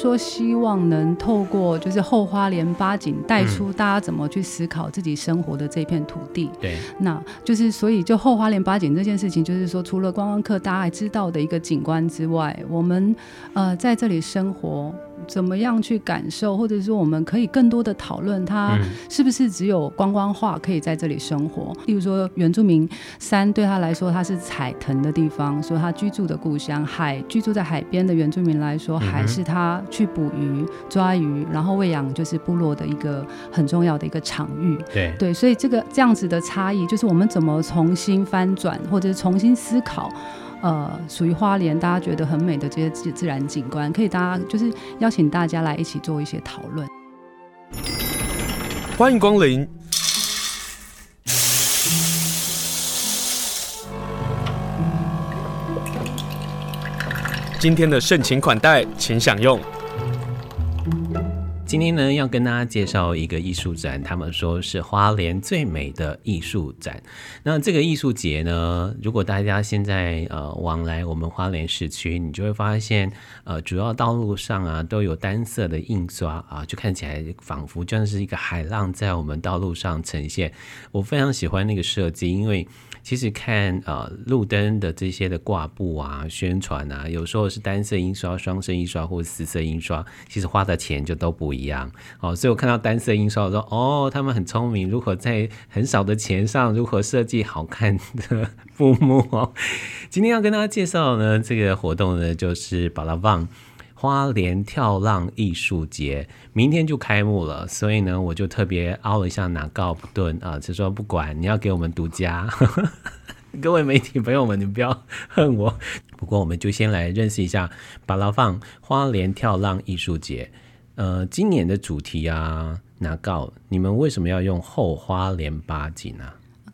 说，希望能透过就是后花莲八景带出大家怎么去思考自己生活的这片土地。对，那就是所以就后花莲八景这件事情，就是说除了观光客大家还知道的一个景观之外，我们呃在这里生活。怎么样去感受，或者说我们可以更多的讨论，它是不是只有观光化可以在这里生活？例如说，原住民山对他来说，它是采藤的地方，说他居住的故乡；海居住在海边的原住民来说，海是他去捕鱼、抓鱼，然后喂养就是部落的一个很重要的一个场域。对对，所以这个这样子的差异，就是我们怎么重新翻转，或者是重新思考。呃，属于花莲大家觉得很美的这些自自然景观，可以大家就是邀请大家来一起做一些讨论。欢迎光临。今天的盛情款待，请享用。今天呢，要跟大家介绍一个艺术展，他们说是花莲最美的艺术展。那这个艺术节呢，如果大家现在呃往来我们花莲市区，你就会发现，呃，主要道路上啊都有单色的印刷啊，就看起来仿佛就像是一个海浪在我们道路上呈现。我非常喜欢那个设计，因为。其实看呃路灯的这些的挂布啊、宣传啊，有时候是单色印刷、双色印刷或者四色印刷，其实花的钱就都不一样哦。所以我看到单色印刷，我说哦，他们很聪明，如何在很少的钱上如何设计好看的 布幕哦。今天要跟大家介绍呢，这个活动呢就是巴拉望。花莲跳浪艺术节明天就开幕了，所以呢，我就特别凹了一下拿告不顿啊，就说不管你要给我们独家，各位媒体朋友们，你们不要恨我。不过我们就先来认识一下巴拉放花莲跳浪艺术节。呃，今年的主题啊，拿告？你们为什么要用后花莲八景呢？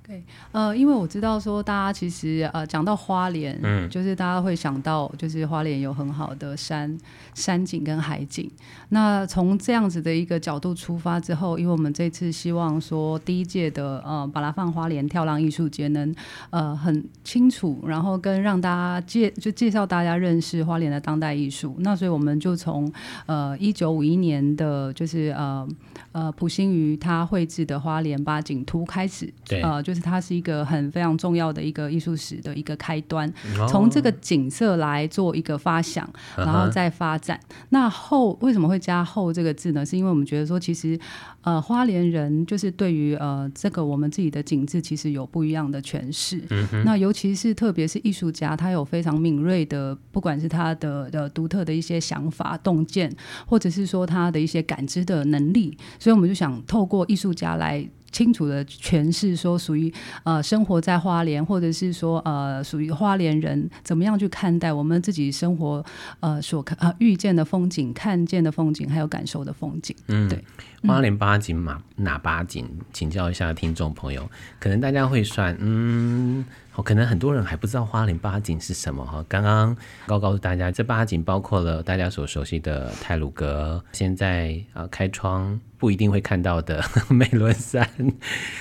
对，呃，因为我知道说大家其实呃讲到花莲，嗯，就是大家会想到就是花莲有很好的山山景跟海景。那从这样子的一个角度出发之后，因为我们这次希望说第一届的呃巴拉放花莲跳浪艺术节能呃很清楚，然后跟让大家介就介绍大家认识花莲的当代艺术。那所以我们就从呃一九五一年的就是呃呃普星瑜他绘制的花莲八景图开始，对，呃。就是它是一个很非常重要的一个艺术史的一个开端，从这个景色来做一个发想，然后再发展。那后为什么会加“后”这个字呢？是因为我们觉得说，其实呃，花莲人就是对于呃这个我们自己的景致，其实有不一样的诠释。那尤其是特别是艺术家，他有非常敏锐的，不管是他的的独特的一些想法、洞见，或者是说他的一些感知的能力，所以我们就想透过艺术家来。清楚的诠释说，属于呃生活在花莲，或者是说呃属于花莲人怎么样去看待我们自己生活呃所看呃遇见的风景、看见的风景，还有感受的风景。嗯，对，花莲八景嘛，哪八景？请教一下听众朋友，可能大家会算，嗯。哦可能很多人还不知道花莲八景是什么哈。刚刚告告诉大家，这八景包括了大家所熟悉的太鲁阁，现在啊开窗不一定会看到的 美仑山，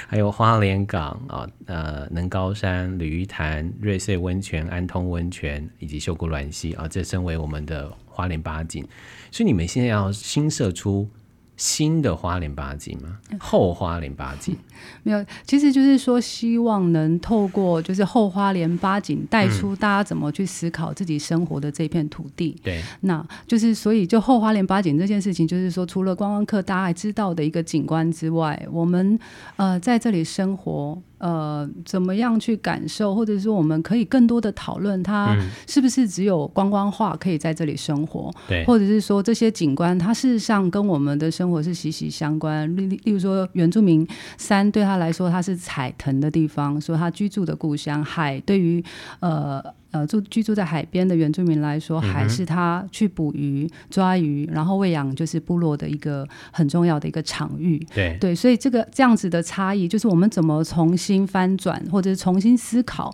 还有花莲港啊，呃能高山、鲤鱼潭、瑞穗温泉、安通温泉以及秀姑峦溪啊，这身为我们的花莲八景。所以你们现在要新设出。新的花莲八景吗？后花莲八景 没有，其实就是说，希望能透过就是后花莲八景带出大家怎么去思考自己生活的这片土地。对，那就是所以就后花莲八景这件事情，就是说除了观光客大家还知道的一个景观之外，我们呃在这里生活。呃，怎么样去感受，或者说我们可以更多的讨论，它是不是只有观光化可以在这里生活？对，或者是说这些景观，它事实上跟我们的生活是息息相关。例例如说，原住民山对他来说，它是采藤的地方，说他居住的故乡；海对于呃。呃，住居住在海边的原住民来说，海是他去捕鱼、抓鱼，然后喂养就是部落的一个很重要的一个场域。对对，所以这个这样子的差异，就是我们怎么重新翻转，或者是重新思考。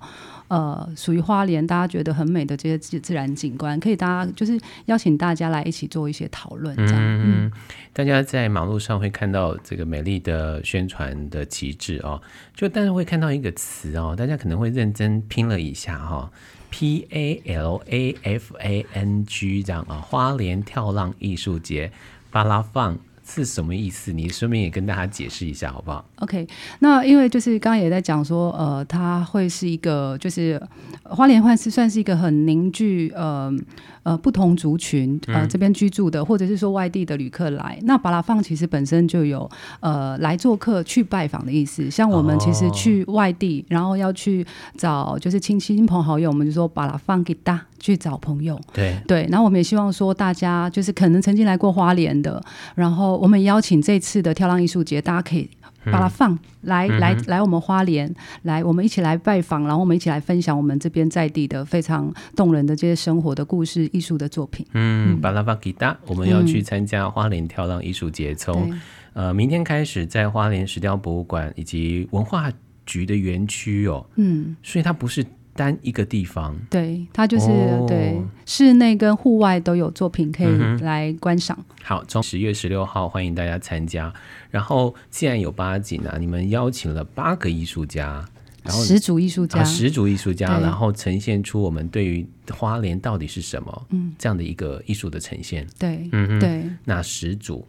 呃，属于花莲大家觉得很美的这些自自然景观，可以大家就是邀请大家来一起做一些讨论，这样。嗯，嗯，大家在马路上会看到这个美丽的宣传的旗帜哦，就但是会看到一个词哦，大家可能会认真拼了一下哈、哦、，P A L A F A N G 这样啊，花莲跳浪艺术节，巴拉放。是什么意思？你顺便也跟大家解释一下好不好？OK，那因为就是刚刚也在讲说，呃，它会是一个，就是花莲会是算是一个很凝聚，呃呃不同族群呃这边居住的，或者是说外地的旅客来。嗯、那巴拉放其实本身就有呃来做客、去拜访的意思。像我们其实去外地，哦、然后要去找就是亲戚、亲朋好友，我们就说巴拉放给大。去找朋友，对。对，然后我们也希望说，大家就是可能曾经来过花莲的，然后我们邀请这次的跳浪艺术节，大家可以把它放、嗯、来来来我们花莲，来我们一起来拜访，然后我们一起来分享我们这边在地的非常动人的这些生活的故事、艺术的作品。嗯，巴拉巴吉达，我们要去参加花莲跳浪艺术节，从、嗯、呃明天开始在花莲石雕博物馆以及文化局的园区哦，嗯，所以它不是。单一个地方，对，它就是、哦、对室内跟户外都有作品可以来观赏。嗯、好，从十月十六号欢迎大家参加。然后既然有八景啊，你们邀请了八个艺术家。然后十组艺术家，啊、十组艺术家，然后呈现出我们对于花莲到底是什么，嗯，这样的一个艺术的呈现。对，嗯，对。那十组，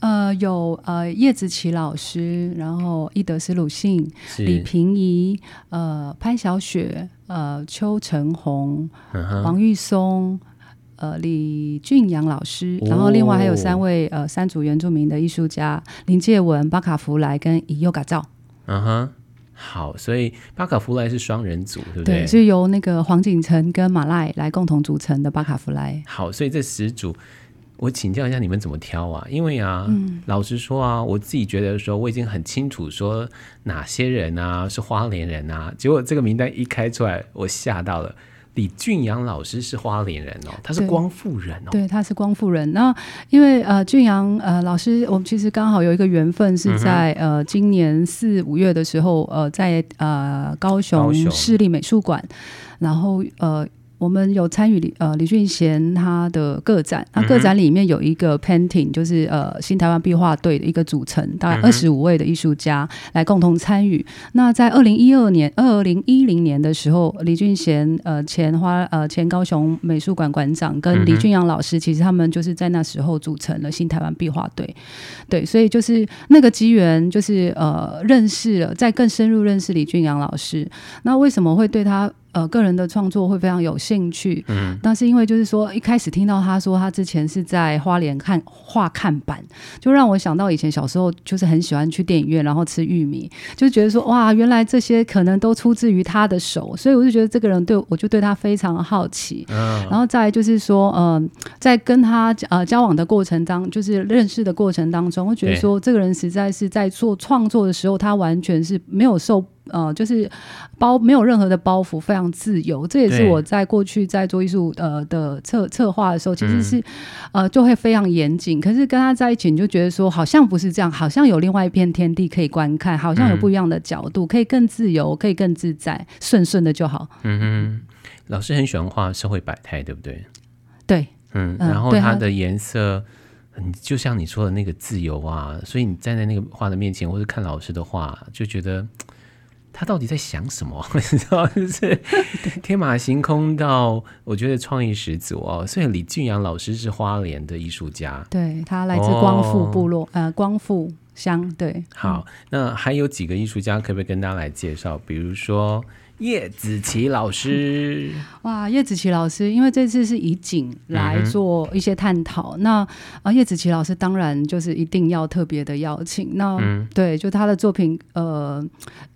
呃，有呃叶子琪老师，然后伊德斯鲁信、李平宜、呃潘小雪、呃邱成红、嗯、王玉松、呃李俊阳老师，然后另外还有三位呃三组原住民的艺术家林介文、巴卡弗莱跟伊佑嘎照。嗯哼。好，所以巴卡弗莱是双人组，对不对？对，是由那个黄景成跟马赖来共同组成的巴卡弗莱。好，所以这十组，我请教一下你们怎么挑啊？因为啊，嗯、老实说啊，我自己觉得说我已经很清楚说哪些人啊是花莲人啊，结果这个名单一开出来，我吓到了。李俊阳老师是花莲人哦，他是光复人哦，对，他是光复人。那因为呃，俊阳呃老师，我们其实刚好有一个缘分，是在、嗯、呃今年四五月的时候，呃，在呃高雄市立美术馆，然后呃。我们有参与李呃李俊贤他的个展，那个展里面有一个 painting，就是呃新台湾壁画队的一个组成，大概二十五位的艺术家来共同参与。那在二零一二年、二零一零年的时候，李俊贤呃前花呃前高雄美术馆馆长跟李俊阳老师，其实他们就是在那时候组成了新台湾壁画队。对，所以就是那个机缘，就是呃认识了，在更深入认识李俊阳老师。那为什么会对他？呃，个人的创作会非常有兴趣，嗯，但是因为就是说，一开始听到他说他之前是在花莲看画看板，就让我想到以前小时候就是很喜欢去电影院，然后吃玉米，就觉得说哇，原来这些可能都出自于他的手，所以我就觉得这个人对我就对他非常好奇，嗯，然后再就是说，嗯、呃，在跟他呃交往的过程当，就是认识的过程当中，我觉得说这个人实在是在做创作的时候，他完全是没有受。呃，就是包没有任何的包袱，非常自由。这也是我在过去在做艺术呃的策策划的时候，其实是、嗯、呃就会非常严谨。可是跟他在一起，你就觉得说好像不是这样，好像有另外一片天地可以观看，好像有不一样的角度，嗯、可以更自由，可以更自在，顺顺的就好。嗯哼，老师很喜欢画社会百态，对不对？对，嗯，然后它的颜色，嗯，就像你说的那个自由啊，所以你站在那个画的面前，或者看老师的画，就觉得。他到底在想什么？你知道，就是天马行空到我觉得创意十足哦。所以李俊阳老师是花莲的艺术家，对，他来自光复部落，哦、呃，光复乡。对，好，那还有几个艺术家，可不可以跟大家来介绍？比如说。叶子琪老师，哇，叶子琪老师，因为这次是以景来做一些探讨，嗯、那啊，叶子琪老师当然就是一定要特别的邀请。那、嗯、对，就他的作品，呃，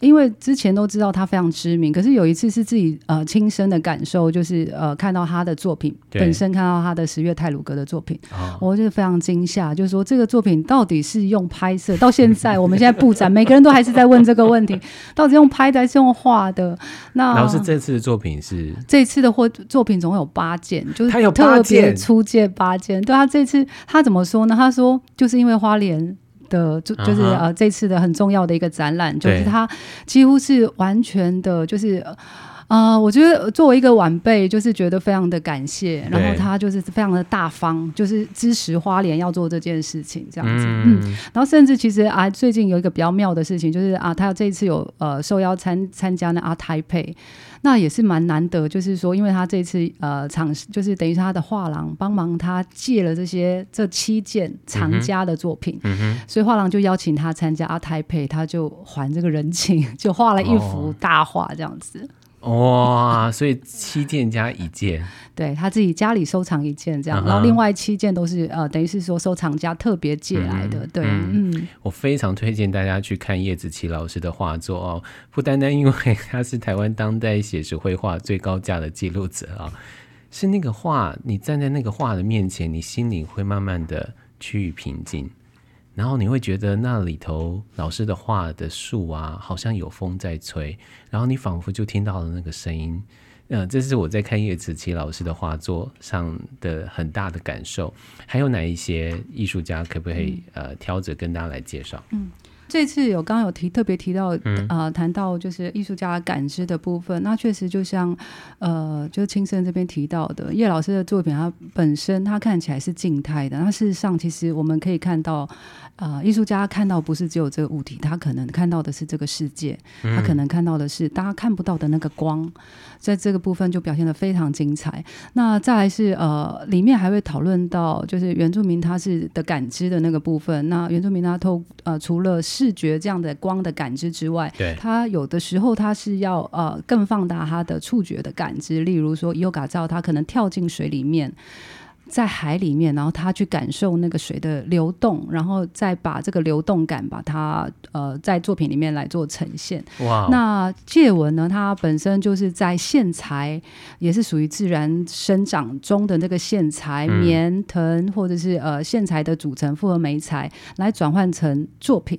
因为之前都知道他非常知名，可是有一次是自己呃亲身的感受，就是呃看到他的作品本身，看到他的十月泰鲁格的作品，我就非常惊吓，就是说这个作品到底是用拍摄？到现在我们现在布展，每个人都还是在问这个问题，到底用拍的还是用画的？那老师这次的作品是这次的货作品总共有八件，就是他有特别出借八件。对他这次他怎么说呢？他说就是因为花莲的就就是呃、uh -huh. 这次的很重要的一个展览，就是他几乎是完全的，就是啊、呃，我觉得作为一个晚辈，就是觉得非常的感谢，然后他就是非常的大方，就是支持花莲要做这件事情这样子，嗯，嗯，然后甚至其实啊，最近有一个比较妙的事情，就是啊，他这一次有呃受邀参参加那 ART TAIPEI，那也是蛮难得，就是说，因为他这次呃厂就是等于是他的画廊帮忙他借了这些这七件藏家的作品，嗯嗯、所以画廊就邀请他参加 ART TAIPEI，他就还这个人情，就画了一幅大画这样子。哦哇，所以七件加一件，对他自己家里收藏一件这样，uh. 然后另外七件都是呃，等于是说收藏家特别借来的。嗯、对，嗯，我非常推荐大家去看叶子琪老师的画作哦，不单单因为他是台湾当代写实绘画最高价的记录者啊、哦，是那个画，你站在那个画的面前，你心里会慢慢的趋于平静。然后你会觉得那里头老师的画的树啊，好像有风在吹，然后你仿佛就听到了那个声音。嗯、呃，这是我在看叶子琪老师的画作上的很大的感受。还有哪一些艺术家可不可以、嗯、呃挑着跟大家来介绍？嗯。这次有刚刚有提特别提到，呃，谈到就是艺术家感知的部分，嗯、那确实就像，呃，就是青森这边提到的叶老师的作品，它本身它看起来是静态的，那事实上其实我们可以看到，呃，艺术家看到不是只有这个物体，他可能看到的是这个世界，他可能看到的是大家看不到的那个光，在这个部分就表现的非常精彩。那再来是呃，里面还会讨论到就是原住民他是的感知的那个部分，那原住民他透呃除了视觉这样的光的感知之外，对，他有的时候他是要呃更放大他的触觉的感知，例如说伊欧嘎造，他可能跳进水里面。在海里面，然后他去感受那个水的流动，然后再把这个流动感把它呃在作品里面来做呈现。哇、那介文呢？它本身就是在线材，也是属于自然生长中的那个线材，嗯、棉藤或者是呃线材的组成复合媒材来转换成作品。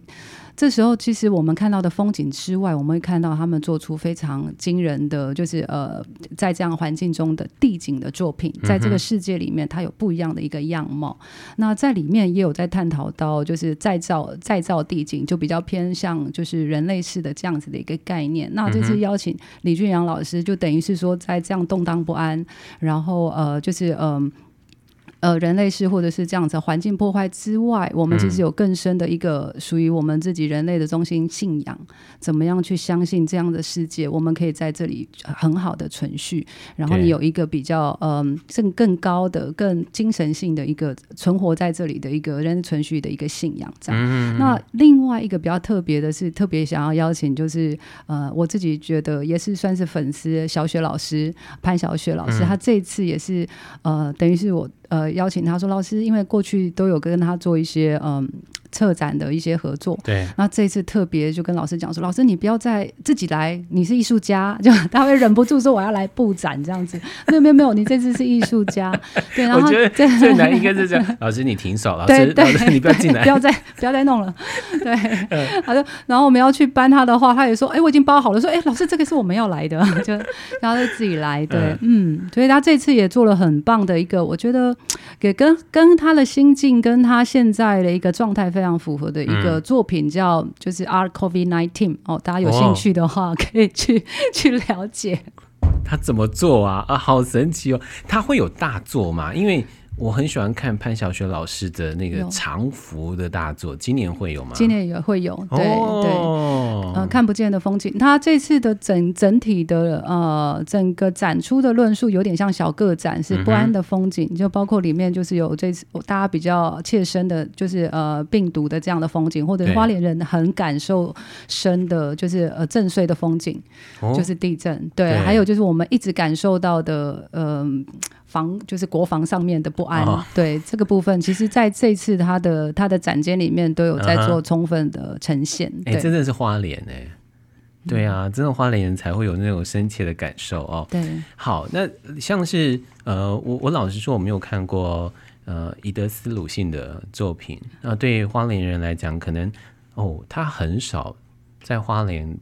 这时候，其实我们看到的风景之外，我们会看到他们做出非常惊人的，就是呃，在这样环境中的地景的作品，在这个世界里面，它有不一样的一个样貌。嗯、那在里面也有在探讨到，就是再造再造地景，就比较偏向就是人类式的这样子的一个概念。那这次邀请李俊阳老师，就等于是说，在这样动荡不安，然后呃，就是嗯。呃呃，人类是或者是这样子环境破坏之外，我们其实有更深的一个属于我们自己人类的中心信仰。怎么样去相信这样的世界，我们可以在这里很好的存续。然后你有一个比较嗯，更、呃、更高的、更精神性的一个存活在这里的一个人存续的一个信仰。这样。嗯、那另外一个比较特别的是，特别想要邀请，就是呃，我自己觉得也是算是粉丝小雪老师潘小雪老师，嗯、他这一次也是呃，等于是我。呃，邀请他说，老师，因为过去都有跟他做一些嗯。策展的一些合作，对，那这一次特别就跟老师讲说，老师你不要再自己来，你是艺术家，就他会忍不住说我要来布展这样子。没有没有没有，你这次是艺术家，对，然后我觉得最难应该是这样，老师你停手，老师对对。老师你不要进来，不要再不要再弄了，对，好的，然后我们要去搬他的话，他也说，哎、欸，我已经包好了，说，哎、欸，老师这个是我们要来的，就然后就自己来，对，嗯，嗯，所以他这次也做了很棒的一个，我觉得给跟跟他的心境跟他现在的一个状态。非常符合的一个作品，叫就是 Art COVID Nineteen 哦，大家有兴趣的话可以去去了解。他怎么做啊？啊，好神奇哦！他会有大作吗？因为我很喜欢看潘小雪老师的那个长幅的大作，今年会有吗？今年也会有，对、哦、对，呃，看不见的风景。他这次的整整体的呃整个展出的论述有点像小个展，是不安的风景，嗯、就包括里面就是有这次大家比较切身的，就是呃病毒的这样的风景，或者花莲人很感受深的，就是呃震碎的风景，就是地震。哦、对，对，还有就是我们一直感受到的，嗯、呃。防就是国防上面的不安，哦、对这个部分，其实在这次他的他的展间里面都有在做充分的呈现。哎、欸，真的是花莲哎，对啊，真的花莲人才会有那种深切的感受哦。对，好，那像是呃，我我老实说我没有看过呃伊德斯鲁信的作品，那对花莲人来讲，可能哦，他很少在花莲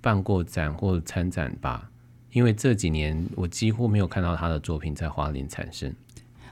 办过展或参展吧。因为这几年我几乎没有看到他的作品在花莲产生。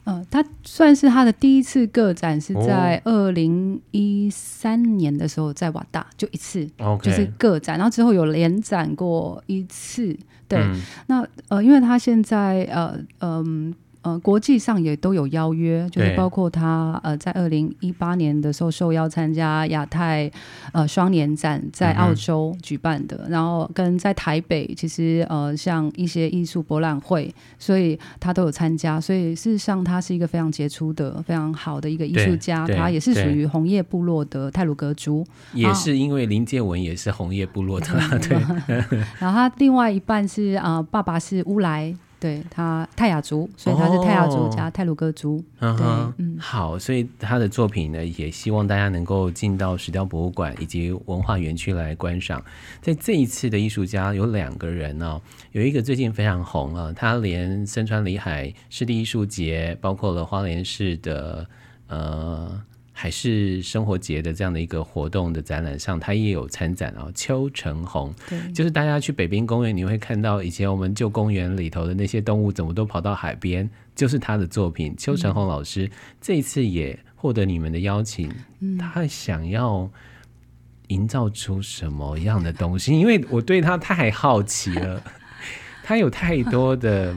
呃，他算是他的第一次个展是在二零一三年的时候，在瓦大就一次，oh, okay. 就是个展，然后之后有连展过一次。对，嗯、那呃，因为他现在呃嗯。呃呃，国际上也都有邀约，就是包括他呃，在二零一八年的时候受邀参加亚太呃双年展，在澳洲举办的，嗯、然后跟在台北，其实呃像一些艺术博览会，所以他都有参加。所以事实上，他是一个非常杰出的、非常好的一个艺术家。他也是属于红叶部落的泰鲁格族，也是因为林建文也是红叶部落的。对，然后他另外一半是啊、呃，爸爸是乌来。对他泰雅族，所以他是泰雅族加泰鲁阁族。嗯哼，嗯，好，所以他的作品呢，也希望大家能够进到石雕博物馆以及文化园区来观赏。在这一次的艺术家有两个人呢、哦，有一个最近非常红啊，他连森川里海湿地艺术节，包括了花莲市的呃。还是生活节的这样的一个活动的展览上，他也有参展哦。邱成红，对，就是大家去北滨公园，你会看到以前我们旧公园里头的那些动物，怎么都跑到海边，就是他的作品。邱成红老师、嗯、这一次也获得你们的邀请，嗯、他想要营造出什么样的东西？因为我对他太好奇了，他有太多的。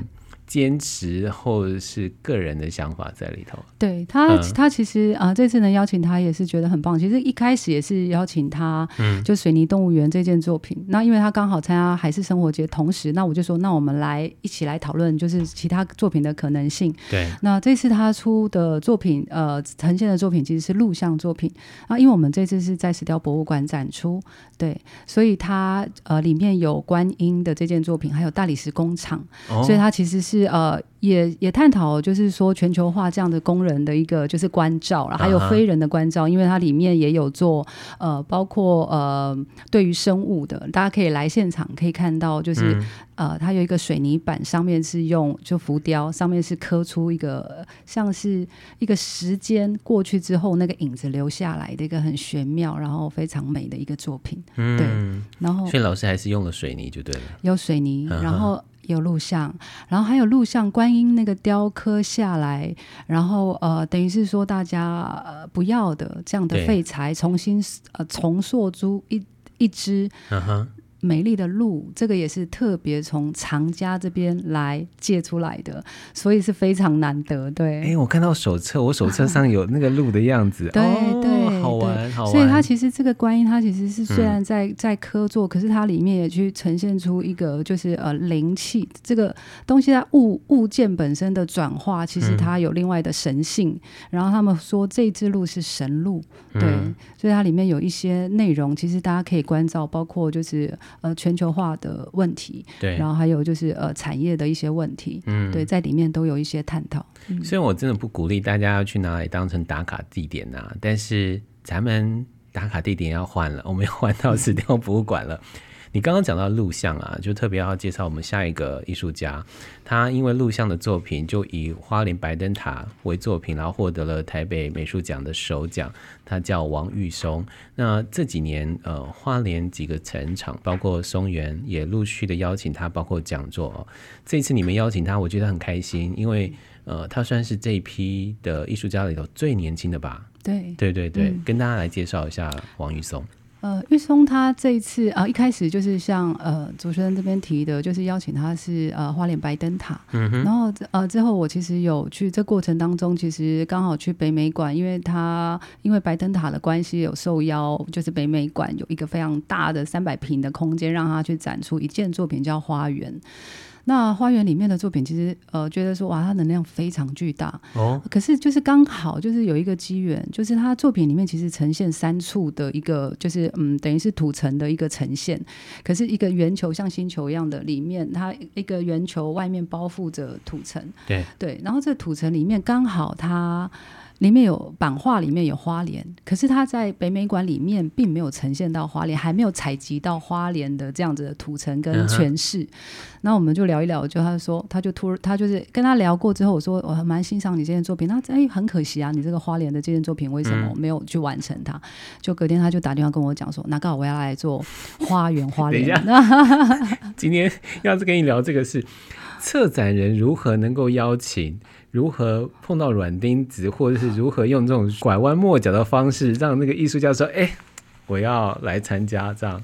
坚持或者是个人的想法在里头。对他，嗯、他其实啊、呃，这次能邀请他也是觉得很棒。其实一开始也是邀请他，嗯，就水泥动物园这件作品。嗯、那因为他刚好参加海事生活节，同时，那我就说，那我们来一起来讨论，就是其他作品的可能性。对。那这次他出的作品，呃，呈现的作品其实是录像作品啊，因为我们这次是在石雕博物馆展出，对，所以他呃里面有观音的这件作品，还有大理石工厂，哦、所以他其实是。是呃，也也探讨，就是说全球化这样的工人的一个就是关照，然后还有非人的关照，因为它里面也有做呃，包括呃，对于生物的，大家可以来现场可以看到，就是、嗯、呃，它有一个水泥板，上面是用就浮雕，上面是刻出一个像是一个时间过去之后那个影子留下来的一个很玄妙，然后非常美的一个作品。嗯、对，然后所以老师还是用了水泥就对了，有水泥，然后。有录像，然后还有录像观音那个雕刻下来，然后呃，等于是说大家呃不要的这样的废材，重新呃重塑出一一只。Uh-huh. 美丽的鹿，这个也是特别从藏家这边来借出来的，所以是非常难得。对，哎，我看到手册，我手册上有那个鹿的样子，对对，好玩好玩。所以它其实这个观音，它其实是虽然在在科作，可是它里面也去呈现出一个就是呃灵气这个东西，它物物件本身的转化，其实它有另外的神性。然后他们说这只鹿是神鹿，对，所以它里面有一些内容，其实大家可以关照，包括就是。呃，全球化的问题，对，然后还有就是呃，产业的一些问题，嗯，对，在里面都有一些探讨。虽然我真的不鼓励大家要去哪里当成打卡地点呐、啊，但是咱们打卡地点要换了，我们要换到石雕博物馆了。嗯你刚刚讲到录像啊，就特别要介绍我们下一个艺术家，他因为录像的作品就以花莲白灯塔为作品，然后获得了台北美术奖的首奖。他叫王玉松。那这几年呃，花莲几个城场，包括松原，也陆续的邀请他，包括讲座哦。这次你们邀请他，我觉得很开心，因为呃，他算是这一批的艺术家里头最年轻的吧？对，对对对，嗯、跟大家来介绍一下王玉松。呃，玉松他这一次啊，一开始就是像呃主持人这边提的，就是邀请他是呃花莲白灯塔，嗯，然后呃之后我其实有去这过程当中，其实刚好去北美馆，因为他因为白灯塔的关系有受邀，就是北美馆有一个非常大的三百平的空间，让他去展出一件作品叫花园。那花园里面的作品，其实呃，觉得说哇，它能量非常巨大哦。可是就是刚好就是有一个机缘，就是他作品里面其实呈现三处的一个，就是嗯，等于是土层的一个呈现。可是一个圆球像星球一样的里面，它一个圆球外面包覆着土层。对对，然后这土层里面刚好它。里面有版画，里面有花莲，可是他在北美馆里面并没有呈现到花莲，还没有采集到花莲的这样子的图层跟诠释。那、uh huh. 我们就聊一聊，就他说，他就突然，他就是跟他聊过之后，我说我还蛮欣赏你这件作品。那哎，很可惜啊，你这个花莲的这件作品为什么没有去完成它？嗯、就隔天他就打电话跟我讲说，那刚好我要来做花园花莲。今天要是跟你聊这个事。策展人如何能够邀请，如何碰到软钉子，或者是如何用这种拐弯抹角的方式，让那个艺术家说：“哎、欸，我要来参加。”这样。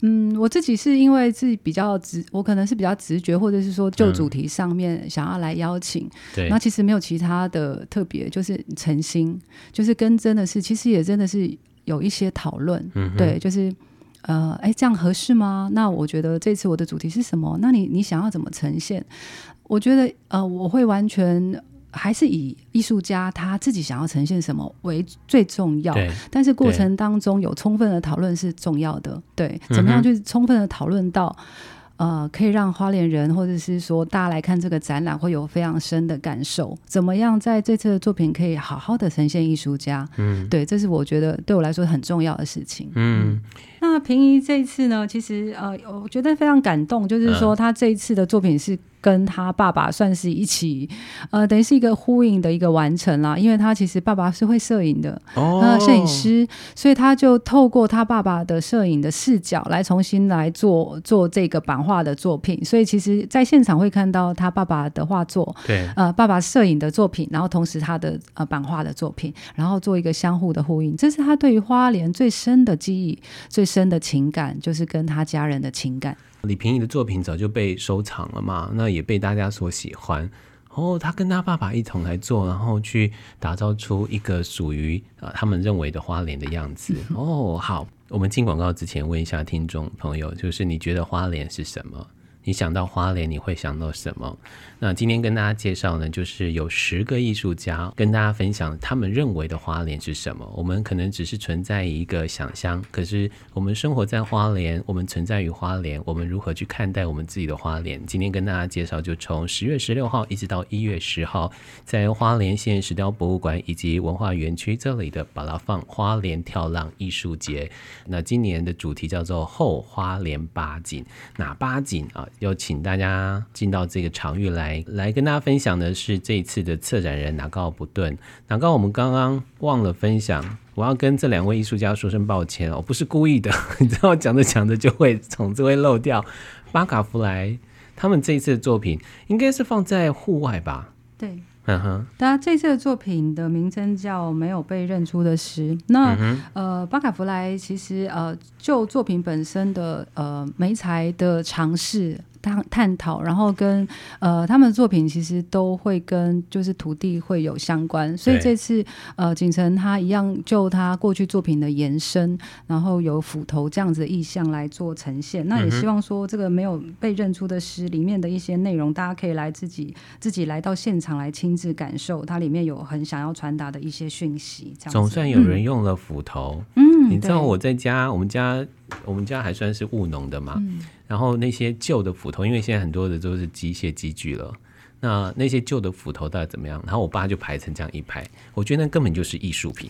嗯，我自己是因为自己比较直，我可能是比较直觉，或者是说就主题上面想要来邀请。嗯、对，那其实没有其他的特别，就是诚心，就是跟真的是，其实也真的是有一些讨论。嗯，对，就是呃，哎，这样合适吗？那我觉得这次我的主题是什么？那你你想要怎么呈现？我觉得呃，我会完全。还是以艺术家他自己想要呈现什么为最重要，但是过程当中有充分的讨论是重要的。对，怎么样去充分的讨论到，呃，可以让花莲人或者是说大家来看这个展览会有非常深的感受？怎么样在这次的作品可以好好的呈现艺术家？嗯，对，这是我觉得对我来说很重要的事情。嗯，那平宜这一次呢，其实呃，我觉得非常感动，就是说他这一次的作品是。跟他爸爸算是一起，呃，等于是一个呼应的一个完成啦。因为他其实爸爸是会摄影的，哦，摄影师，所以他就透过他爸爸的摄影的视角来重新来做做这个版画的作品。所以其实，在现场会看到他爸爸的画作，对，呃，爸爸摄影的作品，然后同时他的呃版画的作品，然后做一个相互的呼应。这是他对于花莲最深的记忆、最深的情感，就是跟他家人的情感。李平宜的作品早就被收藏了嘛，那也被大家所喜欢。哦，他跟他爸爸一同来做，然后去打造出一个属于呃他们认为的花莲的样子。哦，好，我们进广告之前问一下听众朋友，就是你觉得花莲是什么？你想到花莲，你会想到什么？那今天跟大家介绍呢，就是有十个艺术家跟大家分享他们认为的花莲是什么。我们可能只是存在一个想象，可是我们生活在花莲，我们存在于花莲，我们如何去看待我们自己的花莲？今天跟大家介绍，就从十月十六号一直到一月十号，在花莲县石雕博物馆以及文化园区这里的巴拉放花莲跳浪艺术节。那今年的主题叫做后花莲八景，哪八景啊？有请大家进到这个场域来，来跟大家分享的是这一次的策展人拿高不顿。拿高，我们刚刚忘了分享，我要跟这两位艺术家说声抱歉，哦不是故意的，你知道，讲着讲着就会总是会漏掉。巴卡弗莱他们这一次的作品应该是放在户外吧？对。嗯哼，大家这次的作品的名称叫《没有被认出的诗》。那、呃，巴卡弗莱其实呃，就作品本身的呃媒材的尝试。探探讨，然后跟呃他们的作品其实都会跟就是土地会有相关，所以这次呃景城他一样就他过去作品的延伸，然后有斧头这样子的意象来做呈现。那也希望说这个没有被认出的诗里面的一些内容，大家可以来自己自己来到现场来亲自感受，它里面有很想要传达的一些讯息。这样总算有人用了斧头，嗯，你知道我在家，我们家我们家还算是务农的嘛。嗯然后那些旧的斧头，因为现在很多的都是机械机具了，那那些旧的斧头到底怎么样？然后我爸就排成这样一排，我觉得那根本就是艺术品。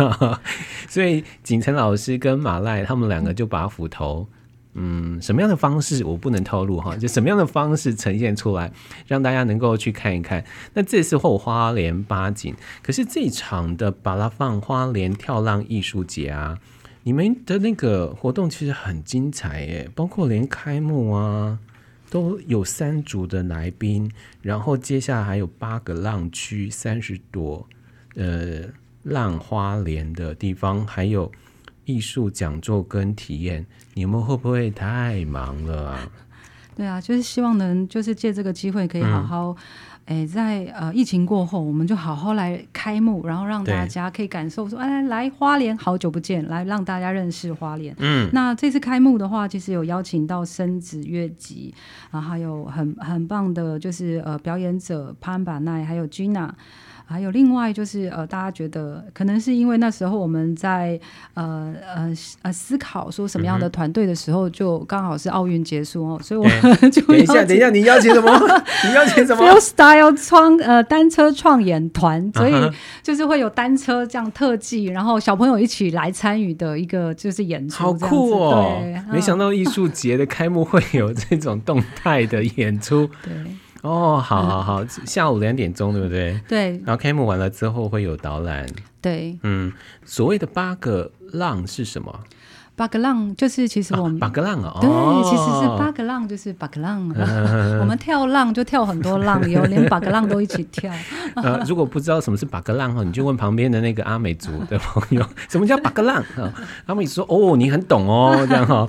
所以景成老师跟马赖他们两个就把斧头，嗯，什么样的方式我不能透露哈，就什么样的方式呈现出来，让大家能够去看一看。那这次后花莲八景，可是这场的巴拉放花莲跳浪艺术节啊。你们的那个活动其实很精彩耶，包括连开幕啊都有三组的来宾，然后接下来还有八个浪区、三十朵呃浪花莲的地方，还有艺术讲座跟体验，你们会不会太忙了啊？对啊，就是希望能就是借这个机会可以好好、嗯。哎，在呃疫情过后，我们就好好来开幕，然后让大家可以感受说，哎，来花莲好久不见，来让大家认识花莲。嗯，那这次开幕的话，其实有邀请到生子乐集，然后还有很很棒的，就是呃表演者潘巴奈，还有 Gina。还有另外就是呃，大家觉得可能是因为那时候我们在呃呃呃思考说什么样的团队的时候，就刚好是奥运结束哦，所以我 就等一下，等一下，你邀请什么？你邀请什么？Freestyle 创呃单车创演团，所以就是会有单车这样特技，然后小朋友一起来参与的一个就是演出，好酷哦！对，没想到艺术节的开幕会有这种动态的演出，对。哦，好好好，嗯、下午两点钟，对不对？对。然后开幕完了之后会有导览。对。嗯，所谓的八个浪是什么？八个浪就是其实我们、哦、巴格浪哦，对，其实是八个浪就是八个浪，我们跳浪就跳很多浪，有连八个浪都一起跳。呃，如果不知道什么是八个浪哈，你就问旁边的那个阿美族的朋友，什么叫八个浪？他们说哦，你很懂哦，这样哈。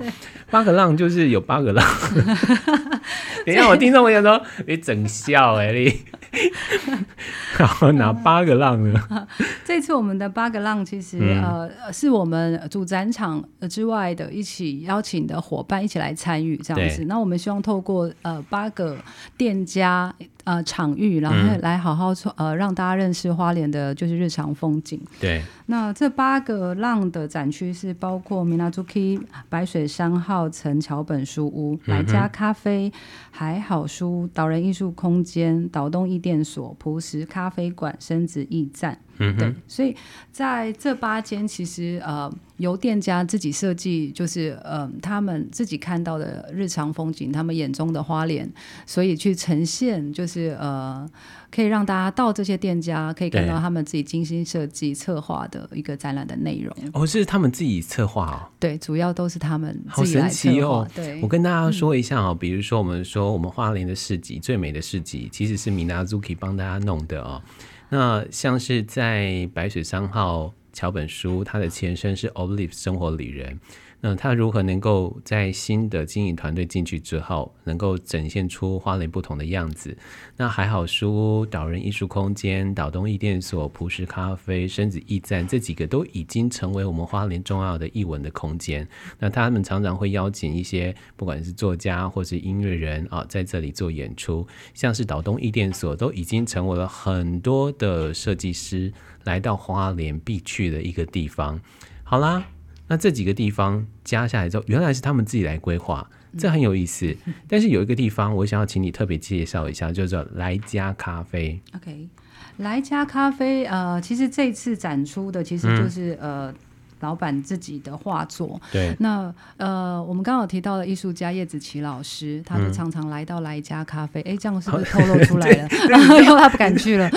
巴格浪就是有八个浪。等一下，我听众朋友说，你整笑哎你。好，哪八个浪呢？这次我们的八个浪其实、嗯、呃是我们主展场之外的一起邀请的伙伴一起来参与这样子。那我们希望透过呃八个店家呃场域，然后来好好呃让大家认识花莲的就是日常风景。对。那这八个浪的展区是包括 Minazuki 白水山号城桥本书屋、来家咖啡、还好书、岛人艺术空间、岛东艺电所、朴实咖啡馆、生子驿站。嗯，对，所以在这八间，其实呃，由店家自己设计，就是呃，他们自己看到的日常风景，他们眼中的花莲，所以去呈现，就是呃，可以让大家到这些店家可以看到他们自己精心设计策划的一个展览的内容。哦，是他们自己策划哦？对，主要都是他们自己来策划。好神奇哦！对，我跟大家说一下哦，嗯、比如说我们说我们花莲的市集最美的市集，其实是 Minazuki 帮大家弄的哦。那像是在白雪三号桥本书，它的前身是 Olive 生活里人。那他如何能够在新的经营团队进去之后，能够展现出花莲不同的样子？那还好书、岛人艺术空间、岛东艺电所、朴实咖啡、生子驿站这几个都已经成为我们花莲重要的艺文的空间。那他们常常会邀请一些不管是作家或是音乐人啊，在这里做演出。像是岛东艺电所都已经成为了很多的设计师来到花莲必去的一个地方。好啦。那这几个地方加下来之后，原来是他们自己来规划，这很有意思。但是有一个地方，我想要请你特别介绍一下，叫做来家咖啡。OK，来家咖啡，呃，其实这次展出的其实就是、嗯、呃。老板自己的画作，对，那呃，我们刚好提到的艺术家叶子琪老师，他就常常来到来家咖啡，哎、嗯，这样是不是透露出来了？然后 他不敢去了。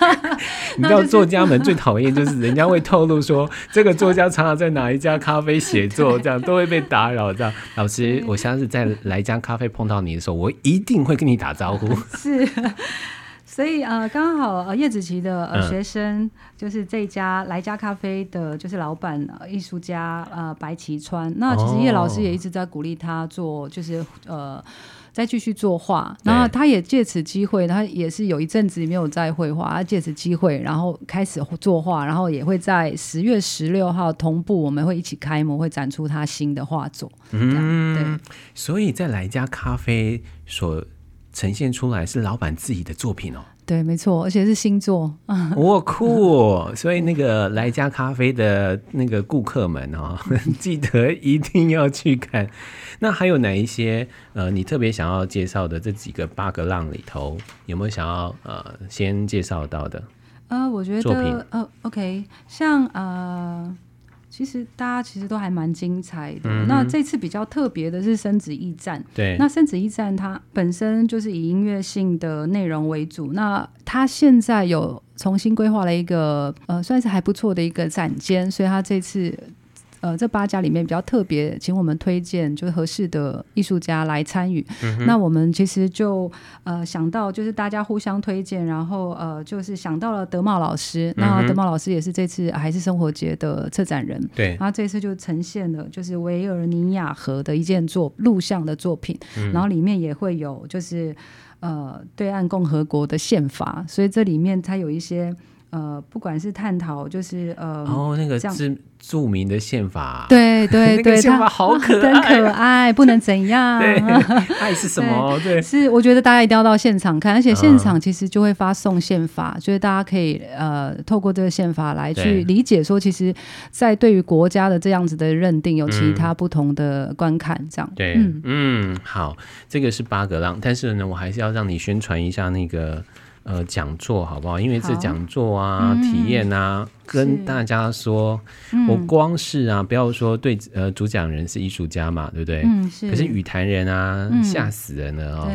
你知道作家们最讨厌就是人家会透露说这个作家常常在哪一家咖啡写作，这样都会被打扰。这样，老师，我下次在来家咖啡碰到你的时候，我一定会跟你打招呼。是。所以呃，刚好呃，叶子琪的呃学生、嗯、就是这家来家咖啡的，就是老板艺术家呃白齐川。那其实叶老师也一直在鼓励他做，就是呃再继续作画。然后他也借此机会，他也是有一阵子没有在绘画，他借此机会，然后开始作画，然后也会在十月十六号同步，我们会一起开幕，会展出他新的画作。嗯，对。所以在来家咖啡所。呈现出来是老板自己的作品哦，对，没错，而且是新作，哇酷！所以那个来家咖啡的那个顾客们哦，记得一定要去看。那还有哪一些呃，你特别想要介绍的这几个八个浪里头，有没有想要呃先介绍到的？呃，我觉得呃，OK，像呃。其实大家其实都还蛮精彩的。嗯、那这次比较特别的是生子驿站。对，那生子驿站它本身就是以音乐性的内容为主。那它现在有重新规划了一个呃，算是还不错的一个展间，所以它这次。呃，这八家里面比较特别，请我们推荐就是合适的艺术家来参与。嗯、那我们其实就呃想到，就是大家互相推荐，然后呃就是想到了德茂老师。嗯、那德茂老师也是这次还是生活节的策展人。对，然后这次就呈现了就是维尔尼亚河的一件作录像的作品，嗯、然后里面也会有就是呃对岸共和国的宪法，所以这里面它有一些。呃，不管是探讨，就是呃，哦，那个是著名的宪法，对 对对，宪法好可爱，很可爱，不能怎样？对，爱是什么？对，是我觉得大家一定要到现场看，而且现场其实就会发送宪法，所以大家可以呃，透过这个宪法来去理解，说其实，在对于国家的这样子的认定，有其他不同的观看，这样。对，嗯，好，这个是八格浪，但是呢，我还是要让你宣传一下那个。呃讲座好不好？因为这讲座啊、嗯、体验啊，跟大家说，我光是啊，不要说对呃主讲人是艺术家嘛，对不对？嗯，是。可是与谈人啊，吓、嗯、死人了哦。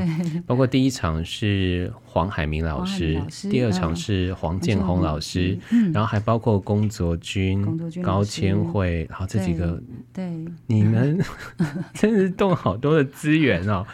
包括第一场是黄海明老师，老师第二场是黄建宏老师，嗯，然后还包括龚卓君、高千惠，然后这几个，对，对你们 真是动好多的资源哦。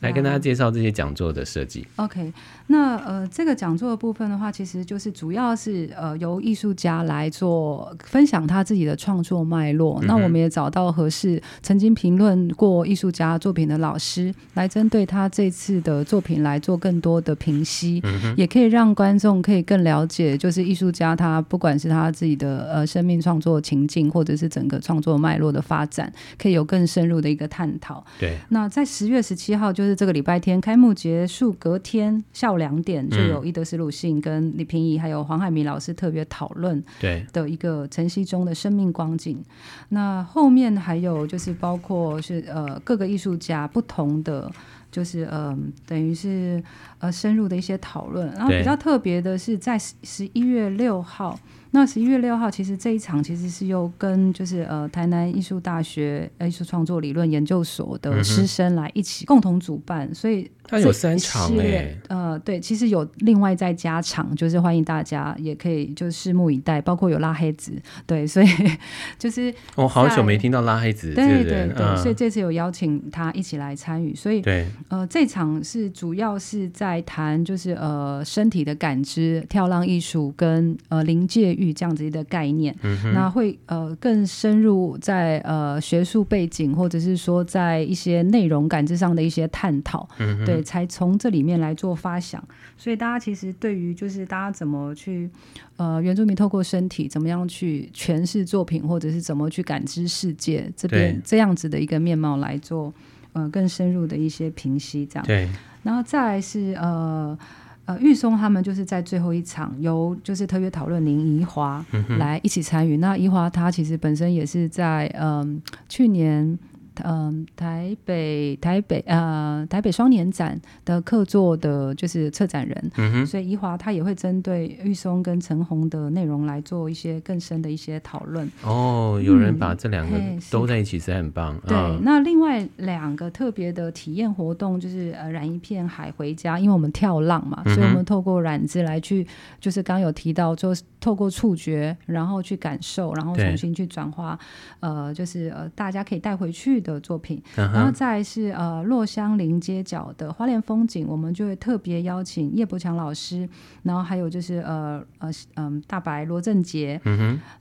来跟大家介绍这些讲座的设计。OK，那呃，这个讲座的部分的话，其实就是主要是呃由艺术家来做分享他自己的创作脉络。嗯、那我们也找到合适曾经评论过艺术家作品的老师，来针对他这次的作品来做更多的评析，嗯、也可以让观众可以更了解，就是艺术家他不管是他自己的呃生命创作情境，或者是整个创作脉络的发展，可以有更深入的一个探讨。对，那在十月十七号就是。这个礼拜天开幕结束，隔天下午两点就有伊德斯鲁信跟李平宜还有黄海明老师特别讨论对的一个晨曦中的生命光景。那后面还有就是包括是呃各个艺术家不同的就是嗯、呃、等于是呃深入的一些讨论。然后比较特别的是在十一月六号。那十一月六号，其实这一场其实是又跟就是呃台南艺术大学艺术创作理论研究所的师生来一起共同主办，嗯、所以。它有三场哎、欸，呃，对，其实有另外再加场，就是欢迎大家也可以就拭目以待，包括有拉黑子，对，所以 就是我、哦、好久没听到拉黑子，对对对，对、嗯，所以这次有邀请他一起来参与，所以对，呃，这场是主要是在谈就是呃身体的感知、跳浪艺术跟呃临界域这样子的概念，嗯、那会呃更深入在呃学术背景或者是说在一些内容感知上的一些探讨，嗯，对。才从这里面来做发想，所以大家其实对于就是大家怎么去呃原住民透过身体怎么样去诠释作品，或者是怎么去感知世界这边这样子的一个面貌来做呃更深入的一些评析，这样对。然后再来是呃呃玉松他们就是在最后一场由就是特别讨论林怡华来一起参与。那怡华他其实本身也是在嗯、呃、去年。嗯，台北台北呃台北双年展的客座的，就是策展人，嗯、所以怡华他也会针对玉松跟陈红的内容来做一些更深的一些讨论。哦，有人把这两个都在一起，是很棒。对、嗯，那另外两个特别的体验活动就是呃染一片海回家，因为我们跳浪嘛，嗯、所以我们透过染子来去，就是刚有提到，就是透过触觉，然后去感受，然后重新去转化，呃，就是呃大家可以带回去的作品，然后再是呃洛香林街角的花莲风景，我们就会特别邀请叶伯强老师，然后还有就是呃呃嗯大白罗正杰，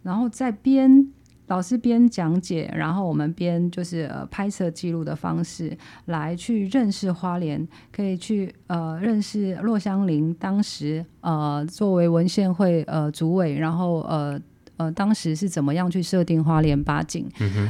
然后在边老师边讲解，然后我们边就是呃拍摄记录的方式来去认识花莲，可以去呃认识洛香林当时呃作为文献会呃主委，然后呃。呃，当时是怎么样去设定花莲八景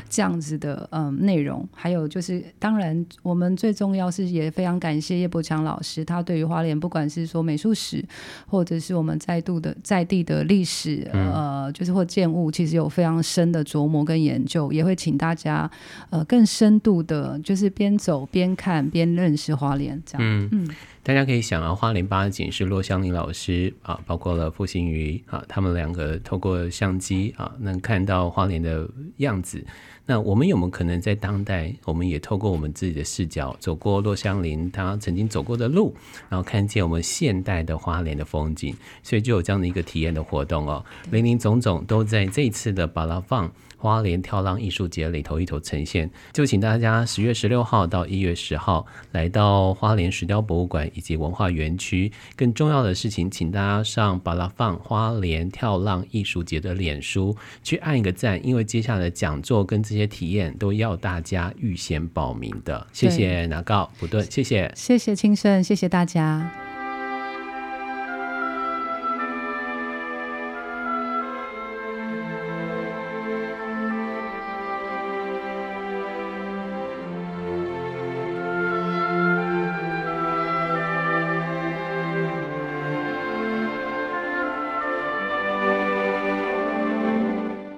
这样子的嗯内容？还有就是，当然我们最重要是也非常感谢叶伯强老师，他对于花莲不管是说美术史，或者是我们在度的在地的历史，呃，就是或建物，其实有非常深的琢磨跟研究，也会请大家呃更深度的，就是边走边看边认识花莲这样。嗯。嗯大家可以想啊，花莲八景是骆香林老师啊，包括了傅新瑜啊，他们两个透过相机啊，能看到花莲的样子。那我们有没有可能在当代，我们也透过我们自己的视角，走过骆香林他曾经走过的路，然后看见我们现代的花莲的风景？所以就有这样的一个体验的活动哦，林林总总都在这一次的巴拉放。花莲跳浪艺术节里头一头呈现，就请大家十月十六号到一月十号来到花莲石雕博物馆以及文化园区。更重要的事情，请大家上巴拉放花莲跳浪艺术节的脸书去按一个赞，因为接下来的讲座跟这些体验都要大家预先报名的。谢谢拿告不顿，谢谢，谢谢青盛，谢谢大家。